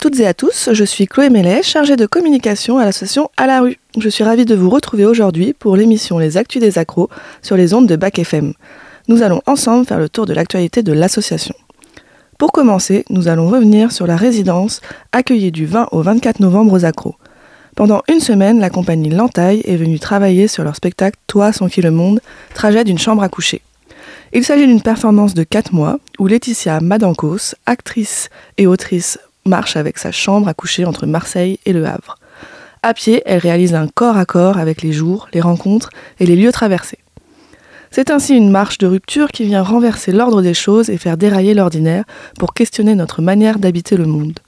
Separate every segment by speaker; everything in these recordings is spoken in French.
Speaker 1: Toutes et à tous, je suis Chloé Mellet, chargée de communication à l'association À la rue. Je suis ravie de vous retrouver aujourd'hui pour l'émission Les Actus des Accros sur les ondes de Bac FM. Nous allons ensemble faire le tour de l'actualité de l'association. Pour commencer, nous allons revenir sur la résidence accueillie du 20 au 24 novembre aux Accros. Pendant une semaine, la compagnie Lentaille est venue travailler sur leur spectacle Toi sans qui le monde, trajet d'une chambre à coucher. Il s'agit d'une performance de 4 mois où Laetitia Madankos, actrice et autrice, marche avec sa chambre à coucher entre Marseille et Le Havre. À pied, elle réalise un corps à corps avec les jours, les rencontres et les lieux traversés. C'est ainsi une marche de rupture qui vient renverser l'ordre des choses et faire dérailler l'ordinaire pour questionner notre manière d'habiter le monde,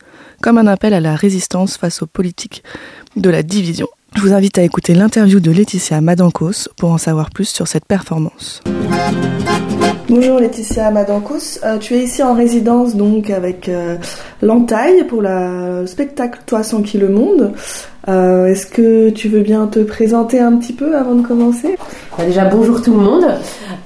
Speaker 1: comme un appel à la résistance face aux politiques de la division. Je vous invite à écouter l'interview de Laetitia Madankos pour en savoir plus sur cette performance. Bonjour Laetitia Madankos, euh, tu es ici en résidence donc avec euh, L'Entaille pour le spectacle Toi sans qui le monde. Euh, Est-ce que tu veux bien te présenter un petit peu avant de commencer?
Speaker 2: Bah, Déjà bonjour tout le monde.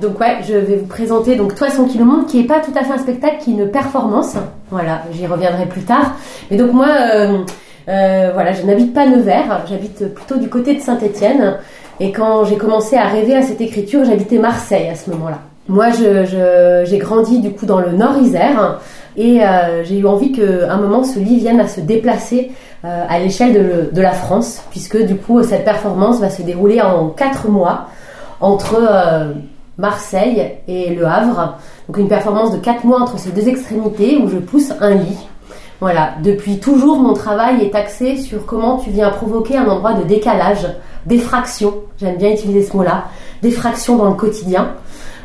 Speaker 2: Donc ouais, je vais vous présenter donc Toi sans qui le monde qui est pas tout à fait un spectacle, qui est une performance. Voilà, j'y reviendrai plus tard. Mais donc moi euh, voilà, je n'habite pas Nevers, j'habite plutôt du côté de Saint-Étienne. Et quand j'ai commencé à rêver à cette écriture, j'habitais Marseille à ce moment-là. Moi, j'ai grandi du coup dans le Nord-Isère et euh, j'ai eu envie qu'à un moment ce lit vienne à se déplacer euh, à l'échelle de, la France, puisque du coup cette performance va se dérouler en quatre mois entre Marseille et Le Havre. Donc une performance de quatre mois entre ces deux extrémités où je pousse un lit. Voilà, depuis toujours mon travail est axé sur comment tu viens provoquer un endroit de décalage, d'effraction, j'aime bien utiliser ce mot-là, d'effraction dans le quotidien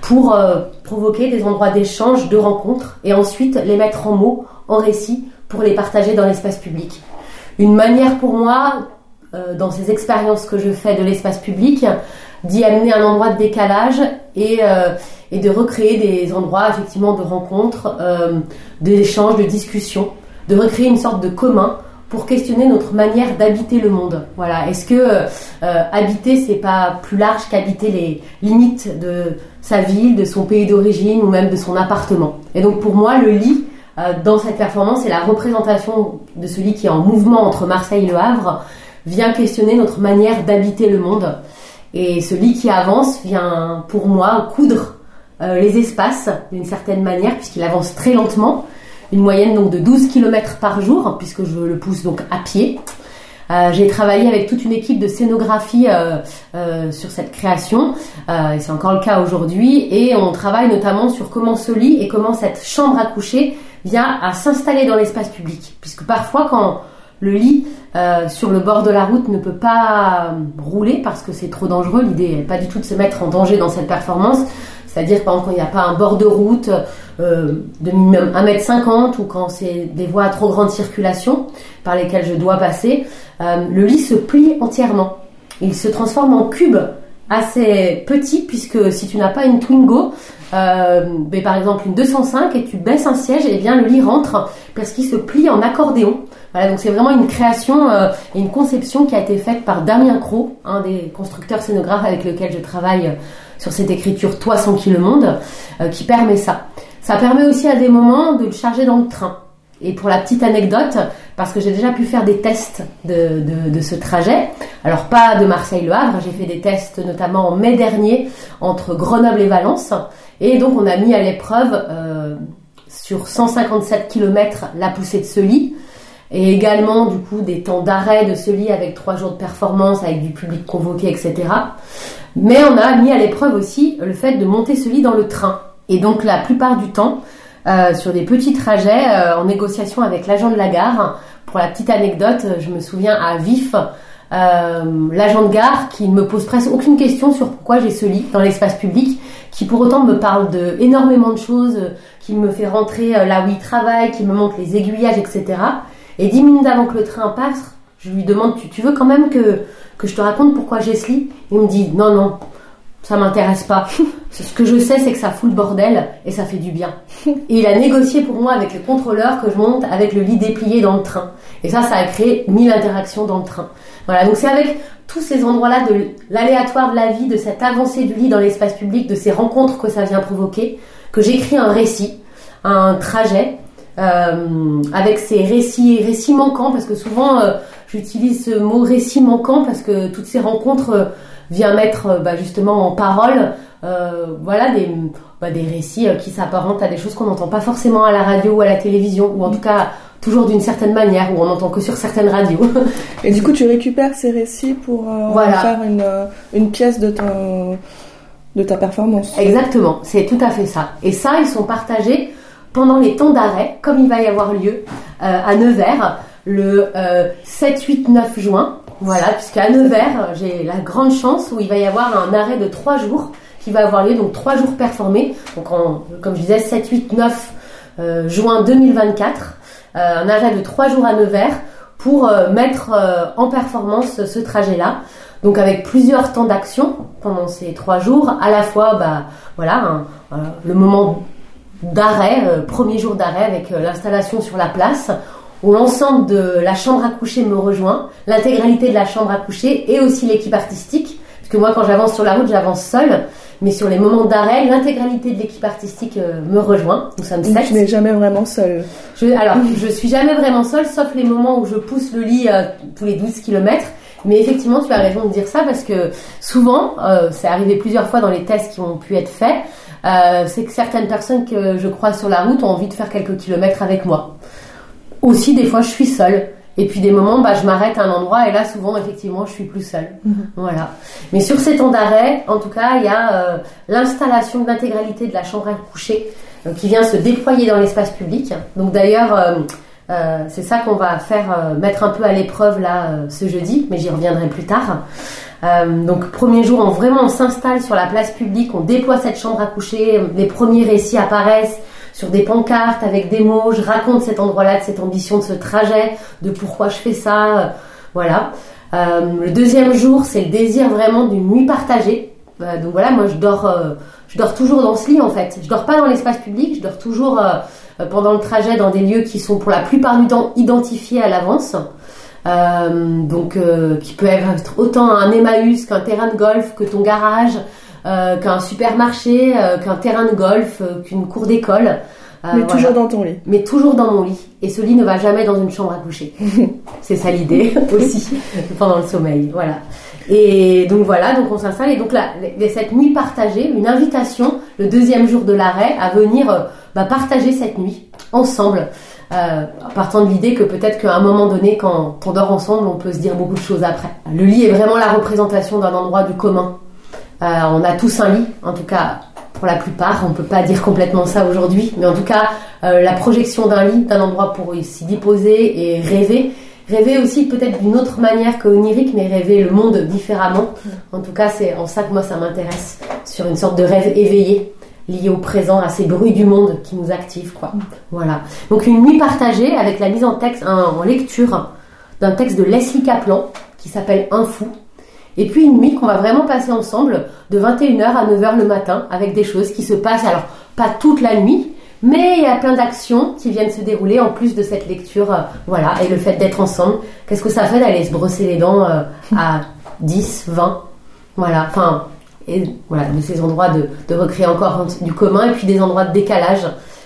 Speaker 2: pour euh, provoquer des endroits d'échange, de rencontres, et ensuite les mettre en mots, en récits, pour les partager dans l'espace public. Une manière pour moi, euh, dans ces expériences que je fais de l'espace public, d'y amener un endroit de décalage et, euh, et de recréer des endroits effectivement de rencontres, d'échanges, de discussions, de recréer une sorte de commun pour questionner notre manière d'habiter le monde. Voilà, est-ce que euh, habiter c'est pas plus large qu'habiter les limites de sa ville, de son pays d'origine ou même de son appartement? Et donc pour moi, le lit euh, dans cette performance est la représentation de ce lit qui est en mouvement entre Marseille et Le Havre vient questionner notre manière d'habiter le monde. Et ce lit qui avance vient pour moi coudre euh, les espaces d'une certaine manière puisqu'il avance très lentement une moyenne donc de 12 km par jour, puisque je le pousse donc à pied. Euh, j'ai travaillé avec toute une équipe de scénographie euh, euh, sur cette création, et c'est encore le cas aujourd'hui. Et on travaille notamment sur comment ce lit et comment cette chambre à coucher vient à s'installer dans l'espace public, puisque parfois quand le lit sur le bord de la route ne peut pas rouler parce que c'est trop dangereux. L'idée n'est pas du tout de se mettre en danger dans cette performance. C'est-à-dire, par exemple, quand il n'y a pas un bord de route euh, de minimum 1m50 ou quand c'est des voies à trop grande circulation par lesquelles je dois passer, euh, le lit se plie entièrement. Il se transforme en cube assez petit puisque si tu n'as pas une Twingo, euh, mais par exemple une 205 et tu baisses un siège, et eh bien le lit rentre parce qu'il se plie en accordéon. Voilà, donc c'est vraiment une création et une conception qui a été faite par Damien Cros, un des constructeurs scénographes avec lequel je travaille sur cette écriture Toi sans qui le monde, qui permet ça. Ça permet aussi à des moments de le charger dans le train. Et pour la petite anecdote, parce que j'ai déjà pu faire des tests de, ce trajet, alors pas de Marseille-Le Havre, j'ai fait des tests notamment en mai dernier entre Grenoble et Valence, et donc on a mis à l'épreuve euh, sur 157 km la poussée de ce lit, et également du coup des temps d'arrêt de ce lit avec trois jours de performance, avec du public convoqué, etc. Mais on a mis à l'épreuve aussi le fait de monter ce lit dans le train. Et donc la plupart du temps, euh, sur des petits trajets, euh, en négociation avec l'agent de la gare, pour la petite anecdote, je me souviens à Vif, euh, l'agent de gare qui ne me pose presque aucune question sur pourquoi j'ai ce lit dans l'espace public, qui pour autant me parle de énormément de choses, qui me fait rentrer là où il travaille, qui me montre les aiguillages, etc. Et dix minutes avant que le train passe, je lui demande tu, veux quand même que, que je te raconte pourquoi j'ai ce lit? Il me dit non, non, ça m'intéresse pas. Ce que je sais, c'est que ça fout le bordel et ça fait du bien. Et il a négocié pour moi avec le contrôleur que je monte avec le lit déplié dans le train. Et ça, ça a créé mille interactions dans le train. Voilà, donc c'est avec tous ces endroits-là de l'aléatoire de la vie, de cette avancée du lit dans l'espace public, de ces rencontres que ça vient provoquer, que j'écris un récit, un trajet avec ces récits, récits manquants, parce que souvent j'utilise ce mot récit manquant parce que toutes ces rencontres viennent mettre bah, justement en parole voilà des, bah, des récits qui s'apparentent à des choses qu'on n'entend pas forcément à la radio ou à la télévision, ou en tout cas toujours d'une certaine manière, où on n'entend que sur certaines radios.
Speaker 1: Et du coup, tu récupères ces récits pour faire une, une pièce de ton de ta performance.
Speaker 2: Exactement, c'est tout à fait ça. Et ça, ils sont partagés pendant les temps d'arrêt, comme il va y avoir lieu euh, à Nevers le 7, 8, 9 juin. Voilà, puisqu'à Nevers, j'ai la grande chance où il va y avoir un arrêt de 3 jours qui va avoir lieu, donc 3 jours performés. Donc, en, comme je disais, 7, 8, 9 juin 2024. Euh, un arrêt de 3 jours à Nevers pour euh, mettre euh, en performance ce trajet-là. Donc avec plusieurs temps d'action pendant ces trois jours, à la fois, bah, voilà, le moment d'arrêt, euh, premier jour d'arrêt avec euh, l'installation sur la place, où l'ensemble de la chambre à coucher me rejoint, l'intégralité de la chambre à coucher et aussi l'équipe artistique, parce que moi quand j'avance sur la route, j'avance seule, mais sur les moments d'arrêt, l'intégralité de l'équipe artistique euh, me rejoint.
Speaker 1: Nous sommes sept. Tu n'es jamais vraiment seule.
Speaker 2: alors, je suis jamais vraiment seule, sauf les moments où je pousse le lit tous les 12 km mais effectivement, tu as raison de dire ça parce que souvent, euh, c'est arrivé plusieurs fois dans les tests qui ont pu être faits, euh, c'est que certaines personnes que je croise sur la route ont envie de faire quelques kilomètres avec moi. Aussi, des fois, je suis seule. Et puis des moments, bah, je m'arrête à un endroit et là, souvent, effectivement, je suis plus seule. Mhm. Voilà. Mais sur ces temps d'arrêt, en tout cas, il y a euh, l'installation de l'intégralité de la chambre à coucher euh, qui vient se déployer dans l'espace public. Donc d'ailleurs, euh, c'est ça qu'on va faire mettre un peu à l'épreuve là ce jeudi, mais j'y reviendrai plus tard. donc premier jour, on vraiment on s'installe sur la place publique, on déploie cette chambre à coucher, les premiers récits apparaissent sur des pancartes avec des mots, je raconte cet endroit-là, de cette ambition, de ce trajet, de pourquoi je fais ça, voilà. le deuxième jour, c'est le désir vraiment d'une nuit partagée. donc voilà, moi je dors, je dors toujours dans ce lit en fait. Je dors pas dans l'espace public, je dors toujours euh, pendant le trajet dans des lieux qui sont pour la plupart du temps identifiés à l'avance. Euh, donc euh, qui peut être autant un Emmaüs qu'un terrain de golf, que ton garage, qu'un supermarché, qu'un terrain de golf, qu'une cour d'école.
Speaker 1: mais toujours dans ton lit.
Speaker 2: Mais toujours dans mon lit. Et ce lit ne va jamais dans une chambre à coucher. C'est ça l'idée aussi pendant le sommeil. Voilà. Et donc voilà, donc on s'installe et donc là, cette nuit partagée, une invitation le deuxième jour de l'arrêt à venir bah, partager cette nuit ensemble. Euh, partant de l'idée que peut-être qu'à un moment donné, quand on dort ensemble, on peut se dire beaucoup de choses après. Le lit est vraiment la représentation d'un endroit du commun. Euh, on a tous un lit, en tout cas pour la plupart. On peut pas dire complètement ça aujourd'hui, mais en tout cas euh, la projection d'un lit, d'un endroit pour s'y déposer et rêver. Rêver aussi peut-être d'une autre manière que onirique, mais rêver le monde différemment. En tout cas, c'est en ça que moi ça m'intéresse, sur une sorte de rêve éveillé lié au présent, à ces bruits du monde qui nous activent, quoi. Voilà. Donc une nuit partagée avec la mise en texte, en lecture d'un texte de Leslie Kaplan qui s'appelle Un fou. Et puis une nuit qu'on va vraiment passer ensemble de 21h à 9h le matin avec des choses qui se passent, alors pas toute la nuit, mais il y a plein d'actions qui viennent se dérouler en plus de cette lecture, euh, voilà, et le fait d'être ensemble. Qu'est-ce que ça fait d'aller se brosser les dents euh, à 10, 20 Voilà, enfin, et voilà, de ces endroits de, de recréer encore du commun et puis des endroits de décalage,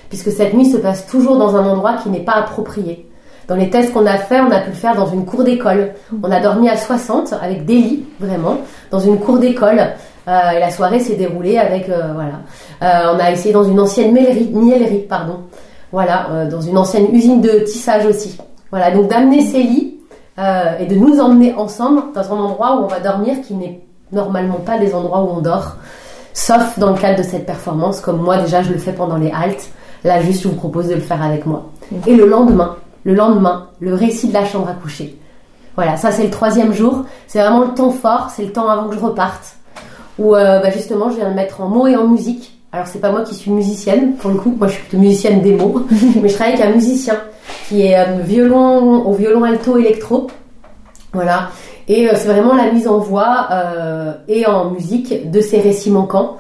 Speaker 2: puisque cette nuit se passe toujours dans un endroit qui n'est pas approprié. Dans les tests qu'on a fait, on a pu le faire dans une cour d'école. On a dormi à 60 avec des lits, vraiment, dans une cour d'école. Euh, et la soirée s'est déroulée avec, euh, voilà. Euh, on a essayé dans une ancienne miellerie, miellerie pardon. Voilà, dans une ancienne usine de tissage aussi. Voilà, donc d'amener ces lits et de nous emmener ensemble dans un endroit où on va dormir qui n'est normalement pas des endroits où on dort, sauf dans le cadre de cette performance, comme moi déjà je le fais pendant les haltes. Là, juste, je vous propose de le faire avec moi. Et le lendemain, le lendemain, le récit de la chambre à coucher. Voilà, ça c'est le troisième jour. C'est vraiment le temps fort, c'est le temps avant que je reparte. Où euh, bah, justement, je viens de mettre en mots et en musique. Alors c'est pas moi qui suis musicienne, pour le coup, moi je suis plutôt musicienne des mots, mais je travaille avec un musicien qui est euh, violon au violon alto électro. Voilà, et euh, c'est vraiment la mise en voix et en musique de ces récits manquants,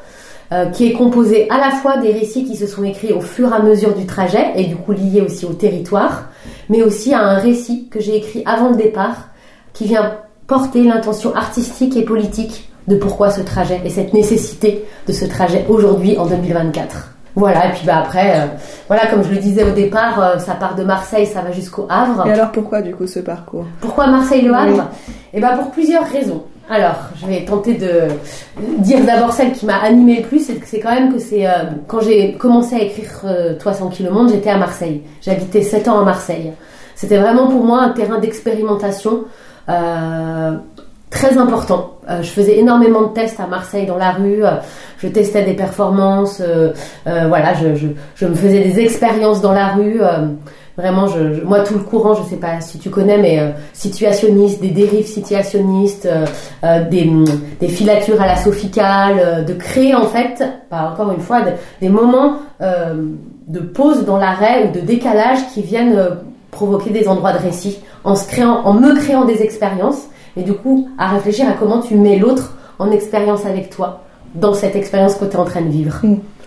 Speaker 2: euh, qui est composé à la fois des récits qui se sont écrits au fur et à mesure du trajet, et du coup liés aussi au territoire, mais aussi à un récit que j'ai écrit avant le départ, qui vient porter l'intention artistique et politique de pourquoi ce trajet et cette nécessité de ce trajet aujourd'hui en 2024. Voilà, et puis bah après, euh, voilà, comme je le disais au départ, euh, ça part de Marseille, ça va jusqu'au Havre.
Speaker 1: Et alors pourquoi du coup ce parcours?
Speaker 2: Pourquoi Marseille-Le Havre? Et bah pour plusieurs raisons. Alors, je vais tenter de dire d'abord celle qui m'a animée le plus, c'est quand même que c'est euh, quand j'ai commencé à écrire Toi sans qui le monde, j'étais à Marseille. J'habitais 7 ans à Marseille. C'était vraiment pour moi un terrain d'expérimentation euh, très important. Euh, je faisais énormément de tests à Marseille dans la rue. je testais des performances. voilà, je me faisais des expériences dans la rue. Vraiment, je, moi, tout le courant, je sais pas si tu connais, mais euh, situationniste, des dérives situationnistes, euh, euh, des, des filatures à la sophicale, de créer en fait, bah, encore une fois, de- des moments de pause dans l'arrêt ou de décalage qui viennent provoquer des endroits de récit, en, se créant, en me créant des expériences, et du coup, à réfléchir à comment tu mets l'autre en expérience avec toi, dans cette expérience que tu es en train de vivre.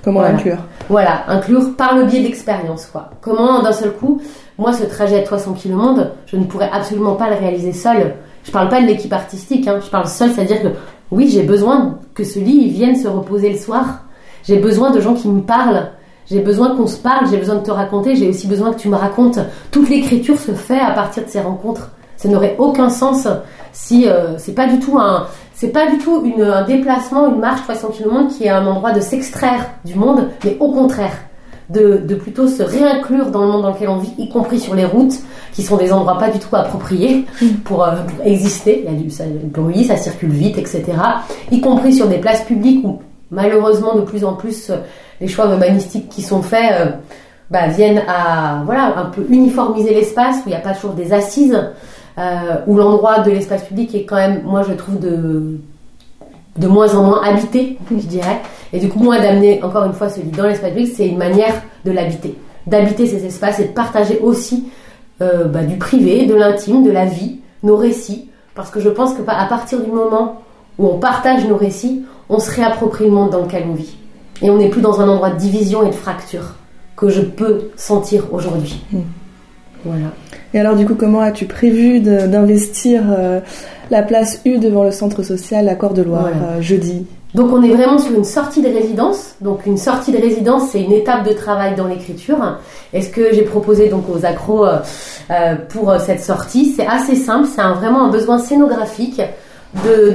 Speaker 1: Comment
Speaker 2: Voilà.
Speaker 1: inclure
Speaker 2: Voilà, inclure par le biais d'expérience, quoi. Comment, d'un seul coup, moi, ce trajet à toi sans qui le monde, je ne pourrais absolument pas le réaliser seul. Je parle pas de l'équipe artistique, hein. je parle seul, c'est-à-dire que oui, j'ai besoin que ce lit il vienne se reposer le soir. J'ai besoin de gens qui me parlent. J'ai besoin qu'on se parle, j'ai besoin de te raconter, j'ai aussi besoin que tu me racontes. Toute l'écriture se fait à partir de ces rencontres. Ça n'aurait aucun sens si euh, c'est pas du tout un c'est pas du tout une, un déplacement, une marche 300 km qui est un endroit de s'extraire du monde, mais au contraire, de, de plutôt se réinclure dans le monde dans lequel on vit, y compris sur les routes, qui sont des endroits pas du tout appropriés pour, euh, pour exister. Il y a du ça, du bruit, ça circule vite, etc. Y compris sur des places publiques où malheureusement de plus en plus euh, les choix urbanistiques qui sont faits euh, bah, viennent à voilà un peu uniformiser l'espace où il n'y a pas toujours des assises où l'endroit de l'espace public est quand même moi je trouve de de moins en moins habité je dirais. Et du coup moi d'amener encore une fois ce lit dans l'espace public c'est une manière de l'habiter. D'habiter ces espaces et de partager aussi euh, bah, du privé de l'intime de la vie nos récits. Parce que je pense que à partir du moment où on partage nos récits on se réapproprie le monde dans lequel on vit. Et on n'est plus dans un endroit de division et de fracture que je peux sentir aujourd'hui. Voilà.
Speaker 1: Et alors du coup, comment as-tu prévu d'investir euh, la place U devant le centre social Accord de Loire
Speaker 2: Voilà.
Speaker 1: euh, jeudi?
Speaker 2: Donc on est vraiment sur une sortie de résidence. Donc une sortie de résidence, c'est une étape de travail dans l'écriture. Et ce que j'ai proposé donc aux accros euh, pour cette sortie, c'est assez simple. C'est vraiment un besoin scénographique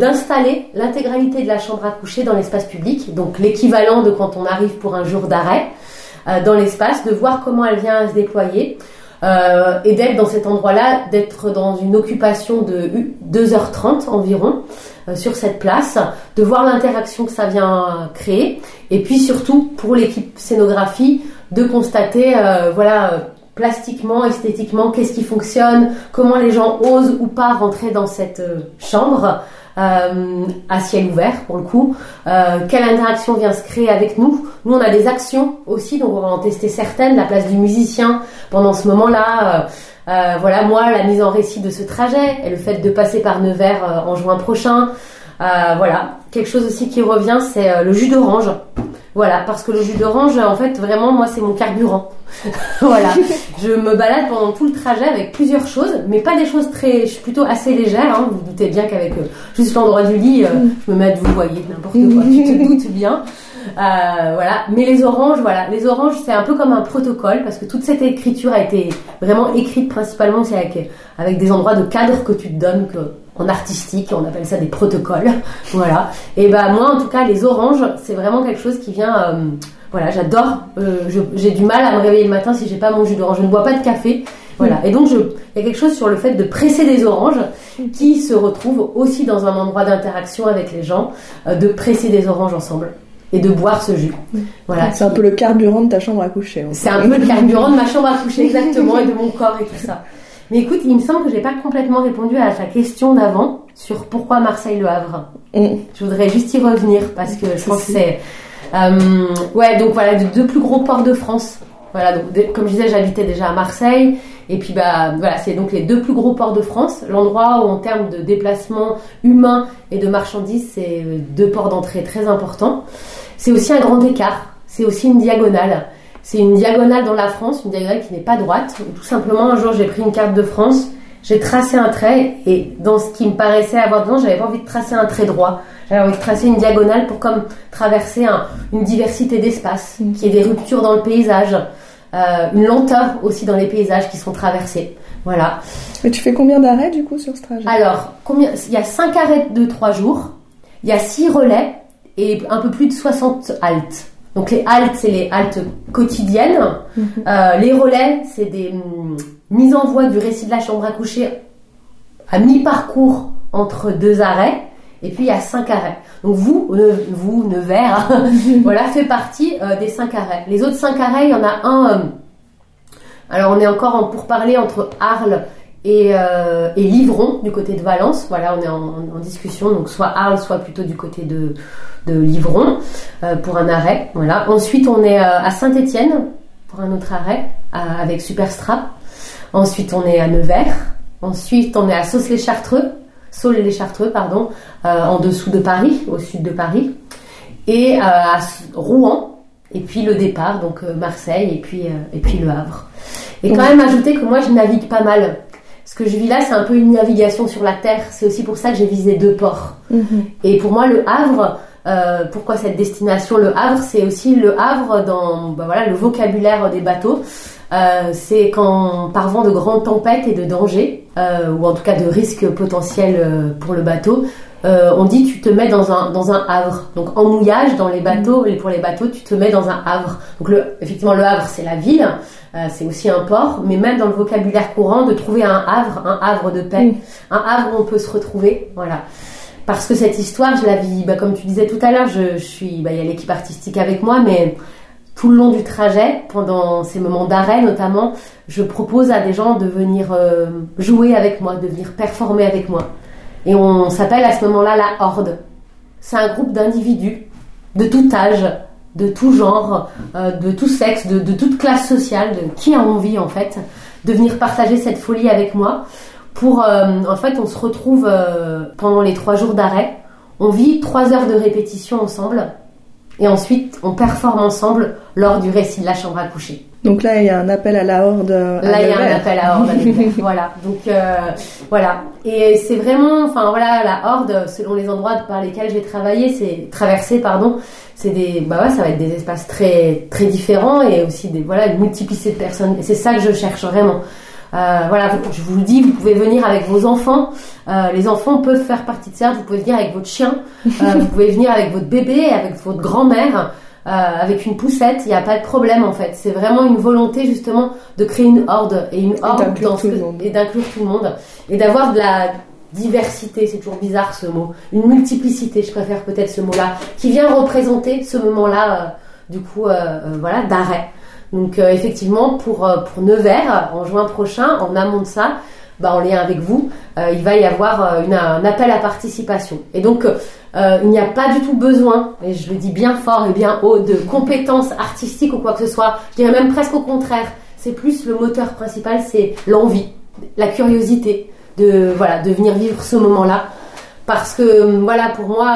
Speaker 2: d'installer l'intégralité de la chambre à coucher dans l'espace public. Donc l'équivalent de quand on arrive pour un jour d'arrêt dans l'espace, de voir comment elle vient à se déployer. Euh, et d'être dans cet endroit-là, d'être dans une occupation de 2h30 environ euh, sur cette place, de voir l'interaction que ça vient créer, et puis surtout pour l'équipe scénographie de constater, euh, voilà, plastiquement, esthétiquement, qu'est-ce qui fonctionne, comment les gens osent ou pas rentrer dans cette chambre. Euh, à ciel ouvert pour le coup, euh, quelle interaction vient se créer avec nous? Nous on a des actions aussi, donc on va en tester certaines, la place du musicien pendant ce moment-là, euh, voilà, moi, la mise en récit de ce trajet et le fait de passer par Nevers en juin prochain. Voilà, quelque chose aussi qui revient, c'est le jus d'orange. Voilà, parce que le jus d'orange, en fait, vraiment, moi, c'est mon carburant. voilà, je me balade pendant tout le trajet avec plusieurs choses, mais pas des choses très. Je suis plutôt assez légère. Hein, vous vous doutez bien qu'avec euh, juste l'endroit du lit, euh, je me mets à vous voyez n'importe quoi. tu te doutes bien. Euh, voilà, mais les oranges, voilà, les oranges, c'est un peu comme un protocole parce que toute cette écriture a été vraiment écrite principalement c'est avec avec des endroits de cadre que tu te donnes que en artistique, on appelle ça des protocoles. Voilà. Et ben moi, en tout cas, les oranges, c'est vraiment quelque chose qui vient. euh, voilà, j'adore. euh, J'ai du mal à me réveiller le matin si j'ai pas mon jus d'orange. Je ne bois pas de café. Voilà. Et donc, il y a quelque chose sur le fait de presser des oranges qui se retrouve aussi dans un endroit d'interaction avec les gens, euh, de presser des oranges ensemble et de boire ce jus. Voilà.
Speaker 1: C'est un peu le carburant de ta chambre à coucher.
Speaker 2: C'est un peu le carburant de ma chambre à coucher, exactement, et de mon corps et tout ça. Mais écoute, il me semble que j'ai pas complètement répondu à ta question d'avant sur pourquoi Marseille-Le Havre.
Speaker 1: Mm.
Speaker 2: Je voudrais juste y revenir parce que je pense que c'est. euh, ouais, donc voilà, de deux plus gros ports de France. Voilà, donc de- comme je disais, j'habitais déjà à Marseille. Et puis bah voilà, c'est donc les deux plus gros ports de France. L'endroit où en termes de déplacement humain et de marchandises, c'est deux ports d'entrée très importants. C'est aussi un grand écart. C'est aussi une diagonale. C'est une diagonale dans la France, une diagonale qui n'est pas droite. Tout simplement, un jour, j'ai pris une carte de France, j'ai tracé un trait, et dans ce qui me paraissait avoir dedans, j'avais pas envie de tracer un trait droit. J'avais envie de tracer une diagonale pour comme traverser une diversité d'espaces, mm. qu'il y ait des ruptures dans le paysage, euh, une lenteur aussi dans les paysages qui sont traversés. Voilà.
Speaker 1: Et tu fais combien d'arrêts du coup sur ce trajet?
Speaker 2: Alors, combien Il y a 5 arrêts de 3 jours, il y a 6 relais et un peu plus de 60 haltes. Donc les haltes, c'est les haltes quotidiennes. Mm-hmm. Euh, les relais, c'est des mm, mises en voie du récit de la chambre à coucher à mi-parcours entre deux arrêts. Et puis il y a cinq arrêts. Donc vous, vous Nevers, voilà, fait partie euh, des cinq arrêts. Les autres cinq arrêts, il y en a un. Euh, alors on est encore en, pour parler entre Arles et, euh, et, Livron du côté de Valence. Voilà, on est en, discussion. Donc soit Arles, soit plutôt du côté de, de Livron pour un arrêt. Voilà. Ensuite on est à Saint-Étienne pour un autre arrêt avec Superstrap. Ensuite on est à Nevers. Ensuite on est à Sauce-les-Chartreux Saul-les-Chartreux, pardon, euh, en dessous de Paris, au sud de Paris, et euh, à Rouen, et puis le départ, donc euh, Marseille, et puis, et puis Le Havre. Et quand même ajouter que moi je navigue pas mal. Ce que je vis là, c'est un peu une navigation sur la terre. C'est aussi pour ça que j'ai visé deux ports. Mhm. Et pour moi, le Havre, pourquoi cette destination Le Havre, c'est aussi le Havre dans bah voilà, le vocabulaire des bateaux. Euh, c'est quand par vent de grandes tempêtes et de dangers, euh, ou en tout cas de risques potentiels euh, pour le bateau, on dit tu te mets dans un, dans un havre. Donc en mouillage, dans les bateaux, et pour les bateaux, tu te mets dans un havre. Donc le, effectivement, le havre, c'est la ville, c'est aussi un port, mais même dans le vocabulaire courant, de trouver un havre, un havre de paix, un havre où on peut se retrouver. Voilà parce que cette histoire, je la vis, bah, comme tu disais tout à l'heure, je, suis, bah, il y a l'équipe artistique avec moi, mais tout le long du trajet, pendant ces moments d'arrêt notamment, je propose à des gens de venir euh, jouer avec moi, de venir performer avec moi. Et on s'appelle à ce moment-là la Horde. C'est un groupe d'individus de tout âge, de tout genre, euh, de tout sexe, de, toute classe sociale, de qui a envie en fait de venir partager cette folie avec moi. Pour euh, en fait, on se retrouve pendant les trois jours d'arrêt. On vit trois heures de répétition ensemble et ensuite, on performe ensemble lors du récit de la chambre à coucher.
Speaker 1: Donc là, il y a un appel à la horde.
Speaker 2: là, il y a un appel à la horde. voilà. Donc euh, voilà. Et c'est vraiment, enfin voilà, la horde, selon les endroits par lesquels j'ai travaillé, c'est traversé, pardon. C'est des, bah ouais, ça va être des espaces très très différents et aussi des voilà une multiplicité de personnes. Et c'est ça que je cherche vraiment. Euh, voilà, je vous le dis, vous pouvez venir avec vos enfants. Euh, les enfants peuvent faire partie de ça. Vous pouvez venir avec votre chien. Euh, vous pouvez venir avec votre bébé, avec votre grand-mère. avec une poussette, il n'y a pas de problème en fait. C'est vraiment une volonté justement de créer une horde et une horde
Speaker 1: et
Speaker 2: d'inclure tout le monde et d'avoir de la diversité, c'est toujours bizarre ce mot, une multiplicité, je préfère peut-être ce mot-là, qui vient représenter ce moment-là, du coup, voilà, d'arrêt. Donc euh, effectivement, pour, euh, pour Nevers, en juin prochain, en amont de ça, bah, en lien avec vous, euh, il va y avoir un appel à participation. Et donc, il n'y a pas du tout besoin, et je le dis bien fort et bien haut, de compétences artistiques ou quoi que ce soit. Je dirais même presque au contraire. C'est plus le moteur principal, c'est l'envie, la curiosité de voilà de venir vivre ce moment-là. Parce que voilà, pour moi,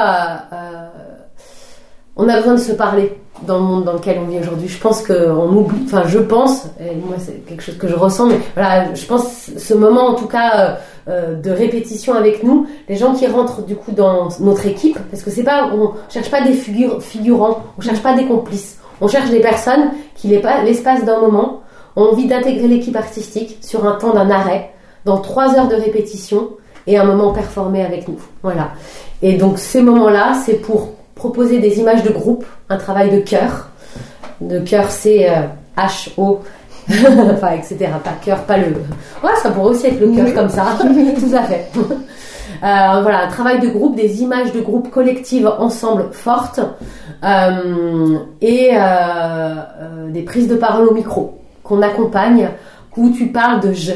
Speaker 2: on a besoin de se parler dans le monde dans lequel on vit aujourd'hui. Je pense qu'on oublie, enfin je pense, et moi c'est quelque chose que je ressens, mais voilà, je pense ce moment en tout cas euh, euh, de répétition avec nous, les gens qui rentrent du coup dans notre équipe, parce que c'est pas, on cherche pas des figures, figurants, on cherche pas des complices, on cherche des personnes qui l'espace d'un moment ont envie d'intégrer l'équipe artistique sur un temps d'un arrêt, dans trois heures de répétition et un moment performé avec nous. Voilà. Et donc ces moments-là, c'est pour proposer des images de groupe, un travail de cœur. De cœur, c'est H-O, enfin, etc. Pas cœur, pas le. Ouais, ça pourrait aussi être le cœur comme ça. Tout à fait. Euh, voilà, un travail de groupe, des images de groupe collectives ensemble fortes euh, et euh, des prises de parole au micro qu'on accompagne où tu parles de je.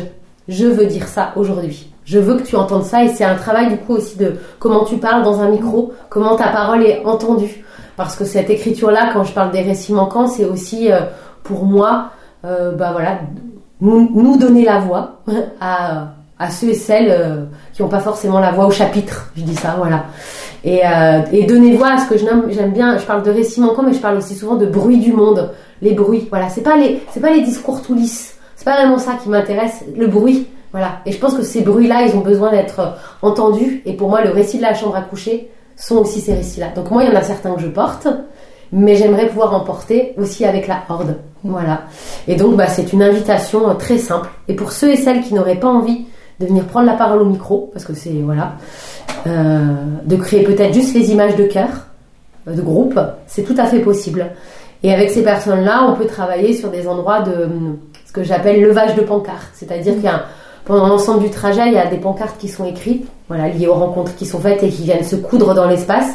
Speaker 2: Je veux dire ça aujourd'hui je veux que tu entendes ça et c'est un travail du coup aussi de comment tu parles dans un micro, comment ta parole est entendue. Parce que cette écriture-là, quand je parle des récits manquants, c'est aussi euh, pour moi, euh, bah voilà, nous, donner la voix à, à ceux et celles euh, qui n'ont pas forcément la voix au chapitre. Je dis ça, voilà. Et, et donner voix à ce que j'aime bien. Je parle de récits manquants, mais je parle aussi souvent de bruit du monde, les bruits. Voilà, c'est pas pas les discours tout lisses. C'est pas vraiment ça qui m'intéresse, le bruit. Voilà. Et je pense que ces bruits-là, ils ont besoin d'être euh, entendus. Et pour moi, le récit de la chambre à coucher, sont aussi ces récits-là. Donc moi, il y en a certains que je porte, mais j'aimerais pouvoir en porter aussi avec la horde. Voilà. Et donc, bah, c'est une invitation euh, très simple. Et pour ceux et celles qui n'auraient pas envie de venir prendre la parole au micro, parce que c'est voilà, euh, de créer peut-être juste les images de cœur, de groupe, c'est tout à fait possible. Et avec ces personnes-là, on peut travailler sur des endroits de ce que j'appelle levage de pancartes, c'est-à-dire qu'il y a pendant l'ensemble du trajet, il y a des pancartes qui sont écrites, voilà, liées aux rencontres qui sont faites et qui viennent se coudre dans l'espace.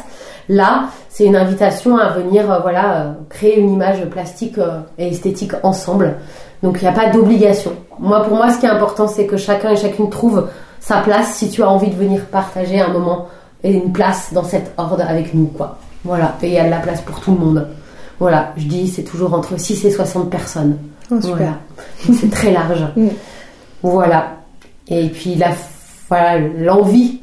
Speaker 2: Là, c'est une invitation à venir, euh, voilà, euh, créer une image plastique euh, et esthétique ensemble. Donc il n'y a pas d'obligation. Moi, pour moi, ce qui est important, c'est que chacun et chacune trouve sa place si tu as envie de venir partager un moment et une place dans cette horde avec nous, quoi. Voilà, et il y a de la place pour tout le monde. Voilà, je dis, c'est toujours entre 6 et 60 personnes.
Speaker 1: Oh, super.
Speaker 2: Voilà. C'est très large.
Speaker 1: Mm.
Speaker 2: Voilà. Et puis la, voilà, l'envie,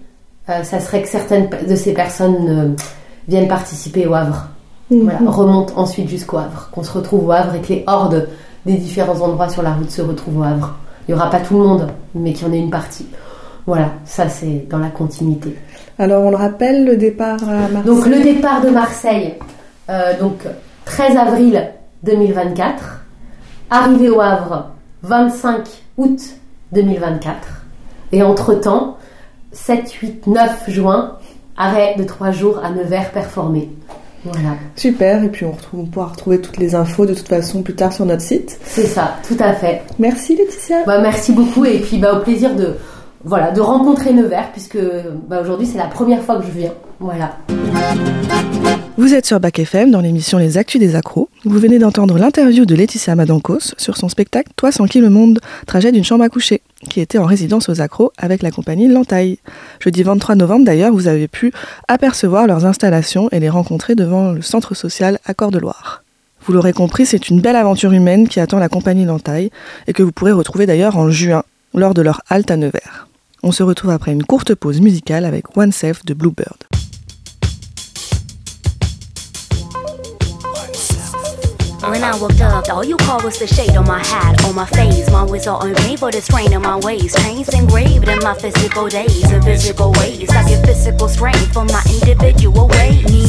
Speaker 2: euh, ça serait que certaines de ces personnes euh, viennent participer au Havre. Voilà, remontent ensuite jusqu'au Havre, qu'on se retrouve au Havre et que les hordes des différents endroits sur la route se retrouvent au Havre. Il n'y aura pas tout le monde, mais qu'il y en ait une partie. Voilà, ça c'est dans la continuité.
Speaker 1: Alors on le rappelle, le départ à Marseille.
Speaker 2: Donc le départ de Marseille, euh, donc 13 avril 2024, arrivée au Havre 25 août 2024, et entre-temps, 7, 8, 9 juin, arrêt de 3 jours à Nevers performé. Voilà,
Speaker 1: Super, et puis on, retrouve, on pourra retrouver toutes les infos de toute façon plus tard sur notre site.
Speaker 2: c'est ça, tout à fait.
Speaker 1: Merci Laetitia.
Speaker 2: Bah, merci beaucoup et puis bah, au plaisir de, voilà, de rencontrer Nevers puisque bah, aujourd'hui c'est la première fois que je viens. Voilà.
Speaker 1: Vous êtes sur Bac FM dans l'émission Les Actus des Accros. Vous venez d'entendre l'interview de Laetitia Madankos sur son spectacle Toi sans qui le monde, trajet d'une chambre à coucher, qui était en résidence aux Accros avec la compagnie L'Entaille. Jeudi 23 novembre d'ailleurs, vous avez pu apercevoir leurs installations et les rencontrer devant le centre social Accord de Loire. Vous l'aurez compris, c'est une belle aventure humaine qui attend la compagnie L'Entaille et que vous pourrez retrouver d'ailleurs en juin lors de leur halte à Nevers. On se retrouve après une courte pause musicale avec One Self de Bluebird.
Speaker 3: When I woke up, all you called was the shade on my hat, on my face. My whistle on me for the strain in my waist. Chains engraved in my physical days physical ways. I get physical strength from my individual ways.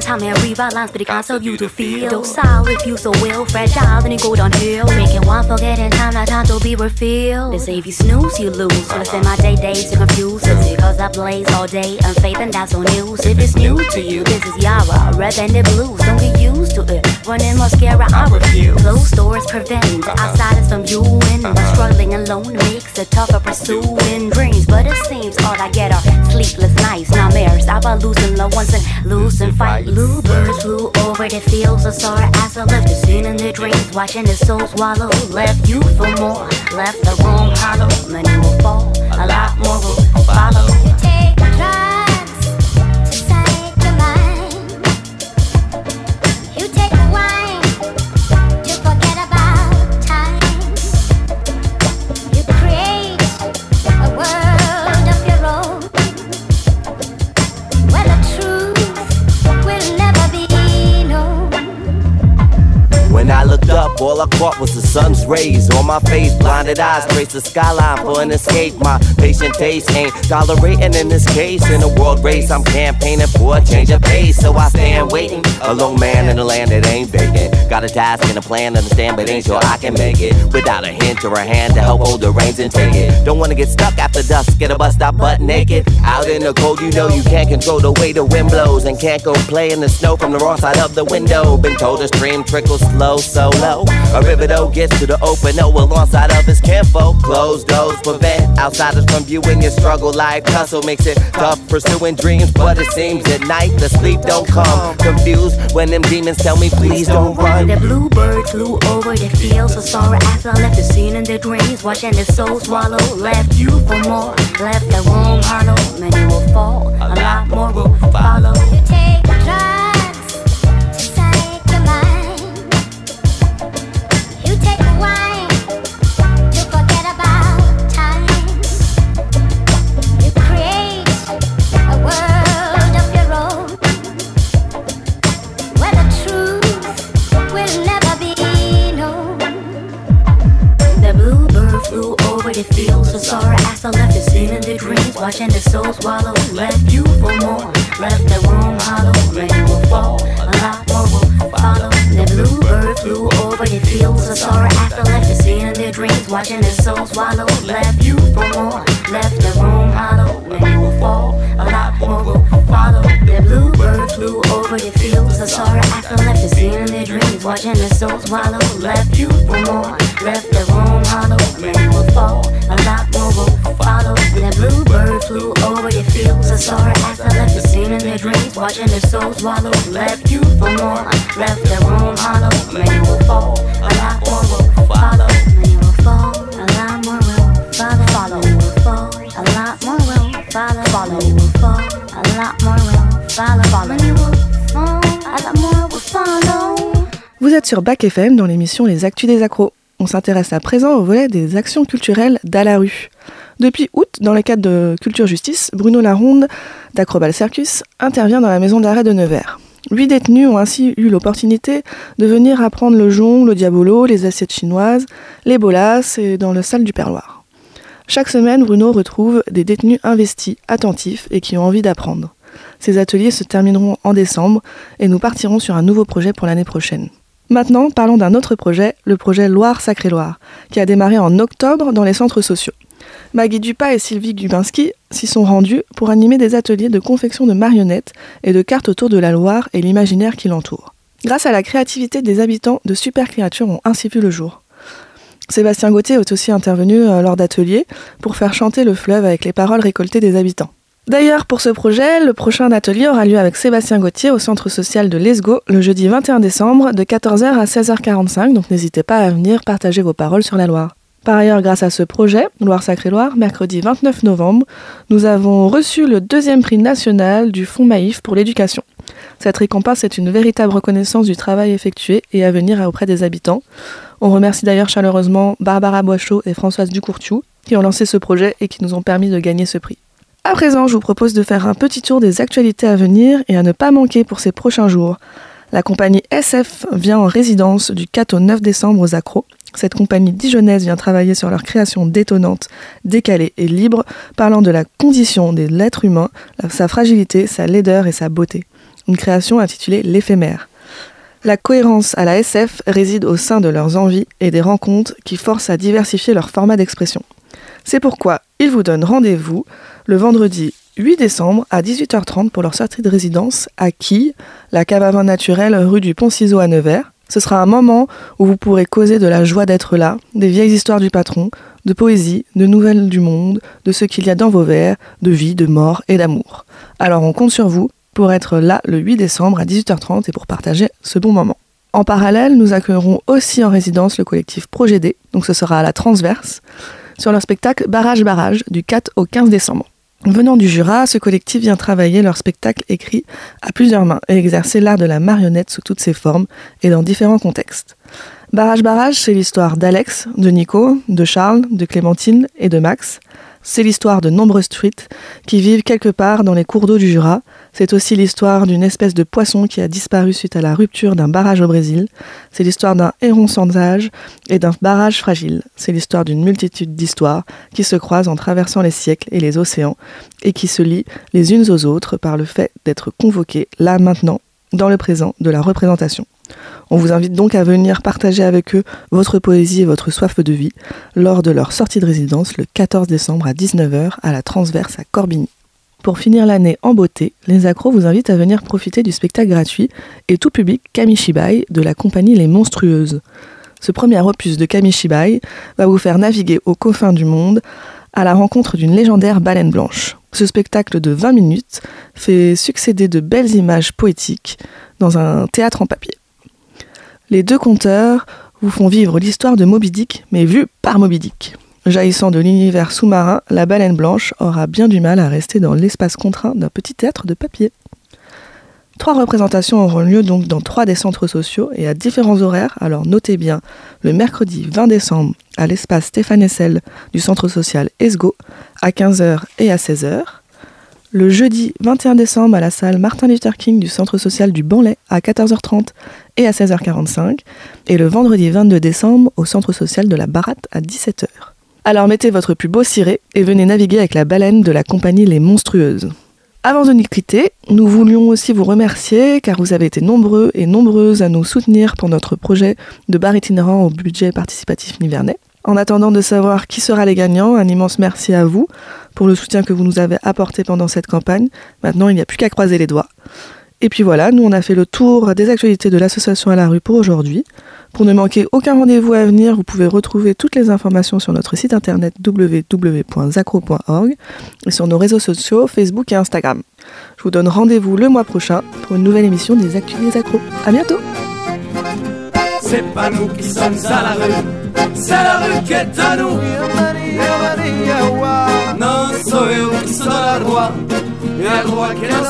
Speaker 3: Time and lines, but it can't serve you to feel. Docile if you so will, fragile, then you go downhill. Making one forgetting time, not time to be refilled. They say if you snooze, you lose. Spend my day days to confuse. Is it cause I blaze all day, unfaith and that's on news. If it's new to you, this is Yara, red and the blues. Don't get used to it. Running mascara, I refuse. Closed doors prevent the outsiders from you in. But struggling alone makes it tougher pursuing dreams. But it seems all I get are sleepless nights, nightmares about losing loved ones and losing fights. Bluebirds flew over the fields of sorrow as I left the scene in their dreams, watching the soul swallow. Left you for more, left the room hollow. Many will fall, a lot more will follow.
Speaker 4: Rays on my face. Blinded eyes trace the skyline for an escape. My patient taste ain't tolerating in this case. In a world race, I'm campaigning for a change of pace. So I stand waiting, a lone man in a land that ain't vacant. Got a task and a plan, understand, but ain't sure I can make it. Without a hint or a hand to help hold the reins and take it. Don't wanna get stuck after dusk, get a bus stop butt naked. Out in the cold, you know you can't control the way the wind blows. And can't go play in the snow from the wrong side of the window. Been told the stream trickles slow, so low. A river though gets to the open, oh, alongside of his kinfolk. Closed doors prevent outsiders from viewing your struggle. Life tussle makes it tough pursuing dreams, but it seems at night the sleep don't come. Confused when them demons tell me, please don't run.
Speaker 3: The bluebird flew over the fields of sorrow after I left the scene in their dreams, watching their soul swallow. Left you for more, left the room hollow. Many will fall, a lot more will follow.
Speaker 1: Vous êtes sur Bac FM dans l'émission Les Actus des Accros. On s'intéresse à présent au volet des actions culturelles d'à la rue. Depuis août, dans le cadre de Culture Justice, Bruno Laronde d'Acrobal Circus intervient dans la maison d'arrêt de Nevers. Huit détenus ont ainsi eu l'opportunité de venir apprendre le jongle, le diabolo, les assiettes chinoises, les bolas et dans le salle du perloir. Chaque semaine, Bruno retrouve des détenus investis, attentifs et qui ont envie d'apprendre. Ces ateliers se termineront en décembre et nous partirons sur un nouveau projet pour l'année prochaine. Maintenant, parlons d'un autre projet, le projet Loire-Sacré-Loire, qui a démarré en octobre dans les centres sociaux. Maggie Dupas et Sylvie Gubinski s'y sont rendus pour animer des ateliers de confection de marionnettes et de cartes autour de la Loire et l'imaginaire qui l'entoure. Grâce à la créativité des habitants, de super créatures ont ainsi vu le jour. Sébastien Gauthier est aussi intervenu euh, lors d'ateliers pour faire chanter le fleuve avec les paroles récoltées des habitants. D'ailleurs, pour ce projet, le prochain atelier aura lieu avec Sébastien Gauthier au centre social de Lesgo le jeudi 21 décembre de 14h à 16h45, donc n'hésitez pas à venir partager vos paroles sur la Loire. Par ailleurs, grâce à ce projet, Loire Sacré Loire, mercredi 29 novembre, nous avons reçu le deuxième prix national du Fonds Maïf pour l'éducation. Cette récompense est une véritable reconnaissance du travail effectué et à venir auprès des habitants. On remercie d'ailleurs chaleureusement Barbara Boichot et Françoise Ducourtiou qui ont lancé ce projet et qui nous ont permis de gagner ce prix. À présent, je vous propose de faire un petit tour des actualités à venir et à ne pas manquer pour ces prochains jours. La compagnie SF vient en résidence du 4 au 9 décembre aux Accros. Cette compagnie dijonnaise vient travailler sur leur création détonnante, décalée et libre, parlant de la condition de l'être humain, sa fragilité, sa laideur et sa beauté. Une création intitulée L'éphémère. La cohérence à la SF réside au sein de leurs envies et des rencontres qui forcent à diversifier leur format d'expression. C'est pourquoi ils vous donnent rendez-vous le vendredi 8 décembre à 18h30 pour leur sortie de résidence à Quille, la cave à vin naturelle rue du Pont-Ciseau à Nevers. Ce sera un moment où vous pourrez causer de la joie d'être là, des vieilles histoires du patron, de poésie, de nouvelles du monde, de ce qu'il y a dans vos vers, de vie, de mort et d'amour. Alors on compte sur vous pour être là le 8 décembre à 18h30 et pour partager ce bon moment. En parallèle, nous accueillerons aussi en résidence le collectif Projet D, donc ce sera à la transverse, sur leur spectacle Barrage Barrage du 4 au 15 décembre. Venant du Jura, ce collectif vient travailler leur spectacle écrit à plusieurs mains et exercer l'art de la marionnette sous toutes ses formes et dans différents contextes. Barrage Barrage, c'est l'histoire d'Alex, de Nico, de Charles, de Clémentine et de Max. C'est l'histoire de nombreuses truites qui vivent quelque part dans les cours d'eau du Jura. C'est aussi l'histoire d'une espèce de poisson qui a disparu suite à la rupture d'un barrage au Brésil. C'est l'histoire d'un héron sans âge et d'un barrage fragile. C'est l'histoire d'une multitude d'histoires qui se croisent en traversant les siècles et les océans et qui se lient les unes aux autres par le fait d'être convoquées là maintenant, dans le présent de la représentation. On vous invite donc à venir partager avec eux votre poésie et votre soif de vie lors de leur sortie de résidence le 14 décembre à 19h à la Transverse à Corbigny. Pour finir l'année en beauté, les accros vous invitent à venir profiter du spectacle gratuit et tout public Kamishibai de la compagnie Les Monstrueuses. Ce premier opus de Kamishibai va vous faire naviguer aux confins du monde à la rencontre d'une légendaire baleine blanche. Ce spectacle de 20 minutes fait succéder de belles images poétiques dans un théâtre en papier. Les deux conteurs vous font vivre l'histoire de Moby Dick, mais vue par Moby Dick. Jaillissant de l'univers sous-marin, la baleine blanche aura bien du mal à rester dans l'espace contraint d'un petit théâtre de papier. Trois représentations auront lieu donc dans trois des centres sociaux et à différents horaires, alors notez bien le mercredi 20 décembre à l'espace Stéphane Essel du centre social ESGO à 15h et à 16h, le jeudi 21 décembre à la salle Martin Luther King du centre social du Banlay à 14h30 et à 16h45, et le vendredi 22 décembre au centre social de la Baratte à 17h. Alors mettez votre plus beau ciré et venez naviguer avec la baleine de la compagnie Les Monstrueuses. Avant de nous quitter, nous voulions aussi vous remercier car vous avez été nombreux et nombreuses à nous soutenir pour notre projet de bar itinérant au budget participatif nivernais. En attendant de savoir qui sera les gagnants, un immense merci à vous pour le soutien que vous nous avez apporté pendant cette campagne. Maintenant, il n'y a plus qu'à croiser les doigts. Et puis voilà, nous on a fait le tour des actualités de l'association à la rue pour aujourd'hui. Pour ne manquer aucun rendez-vous à venir, vous pouvez retrouver toutes les informations sur notre site internet www.zacro.org et sur nos réseaux sociaux Facebook et Instagram. Je vous donne rendez-vous le mois prochain pour une nouvelle émission des Actus des Accros. À bientôt
Speaker 5: c'est pas nous qui sommes à la rue, c'est la rue qui est à nous. Non, soy yo qui soy la loi, et la loi qui est la